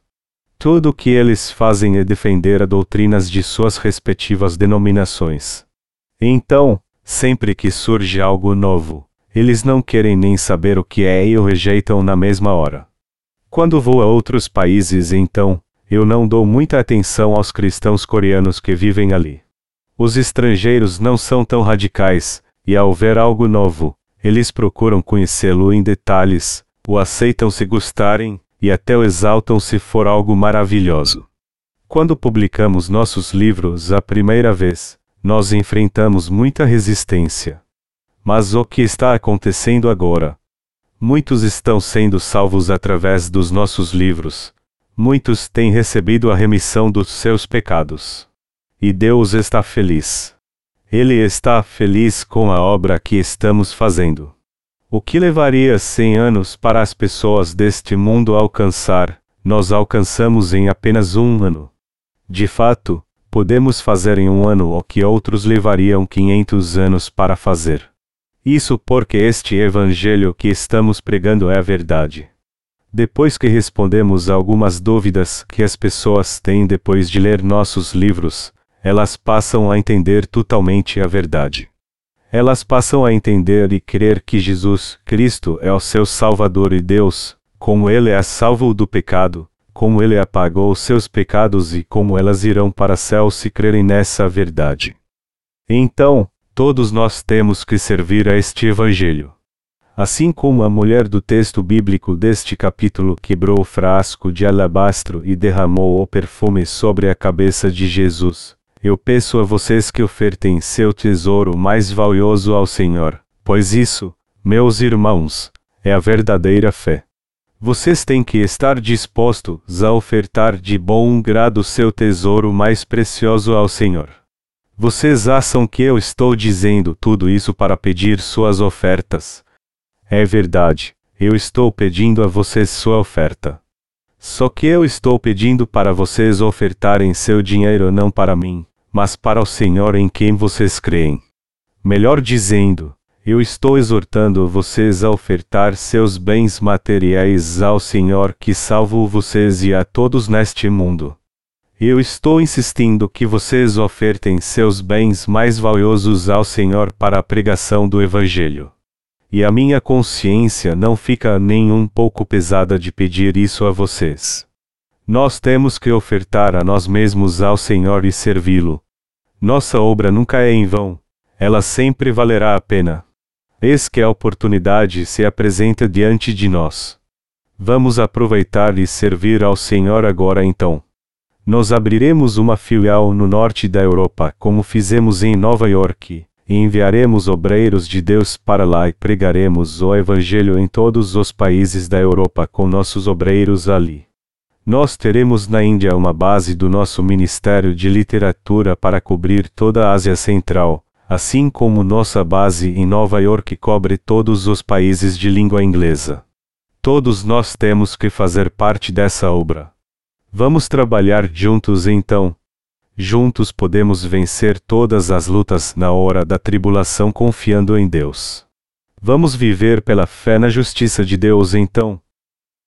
Tudo o que eles fazem é defender as doutrinas de suas respectivas denominações. Então, Sempre que surge algo novo, eles não querem nem saber o que é e o rejeitam na mesma hora. Quando vou a outros países, então, eu não dou muita atenção aos cristãos coreanos que vivem ali. Os estrangeiros não são tão radicais, e ao ver algo novo, eles procuram conhecê-lo em detalhes, o aceitam se gostarem, e até o exaltam se for algo maravilhoso. Quando publicamos nossos livros a primeira vez, nós enfrentamos muita resistência. Mas o que está acontecendo agora? Muitos estão sendo salvos através dos nossos livros. Muitos têm recebido a remissão dos seus pecados. E Deus está feliz. Ele está feliz com a obra que estamos fazendo. O que levaria cem anos para as pessoas deste mundo alcançar, nós alcançamos em apenas um ano. De fato, podemos fazer em um ano o que outros levariam 500 anos para fazer. Isso porque este evangelho que estamos pregando é a verdade. Depois que respondemos algumas dúvidas que as pessoas têm depois de ler nossos livros, elas passam a entender totalmente a verdade. Elas passam a entender e crer que Jesus Cristo é o seu Salvador e Deus, como Ele é salvo do pecado, como ele apagou seus pecados e como elas irão para céu se crerem nessa verdade. Então, todos nós temos que servir a este Evangelho. Assim como a mulher do texto bíblico deste capítulo quebrou o frasco de alabastro e derramou o perfume sobre a cabeça de Jesus, eu peço a vocês que ofertem seu tesouro mais valioso ao Senhor, pois isso, meus irmãos, é a verdadeira fé. Vocês têm que estar dispostos a ofertar de bom grado seu tesouro mais precioso ao Senhor. Vocês acham que eu estou dizendo tudo isso para pedir suas ofertas? É verdade, eu estou pedindo a vocês sua oferta. Só que eu estou pedindo para vocês ofertarem seu dinheiro não para mim, mas para o Senhor em quem vocês creem. Melhor dizendo, eu estou exortando vocês a ofertar seus bens materiais ao Senhor que salvou vocês e a todos neste mundo. Eu estou insistindo que vocês ofertem seus bens mais valiosos ao Senhor para a pregação do Evangelho. E a minha consciência não fica nem um pouco pesada de pedir isso a vocês. Nós temos que ofertar a nós mesmos ao Senhor e servi-lo. Nossa obra nunca é em vão, ela sempre valerá a pena. Eis que a oportunidade se apresenta diante de nós. Vamos aproveitar e servir ao Senhor agora então. Nós abriremos uma filial no norte da Europa, como fizemos em Nova York, e enviaremos obreiros de Deus para lá e pregaremos o Evangelho em todos os países da Europa com nossos obreiros ali. Nós teremos na Índia uma base do nosso Ministério de Literatura para cobrir toda a Ásia Central, assim como nossa base em Nova York cobre todos os países de língua inglesa. Todos nós temos que fazer parte dessa obra. Vamos trabalhar juntos então. Juntos podemos vencer todas as lutas na hora da tribulação confiando em Deus. Vamos viver pela fé na justiça de Deus então.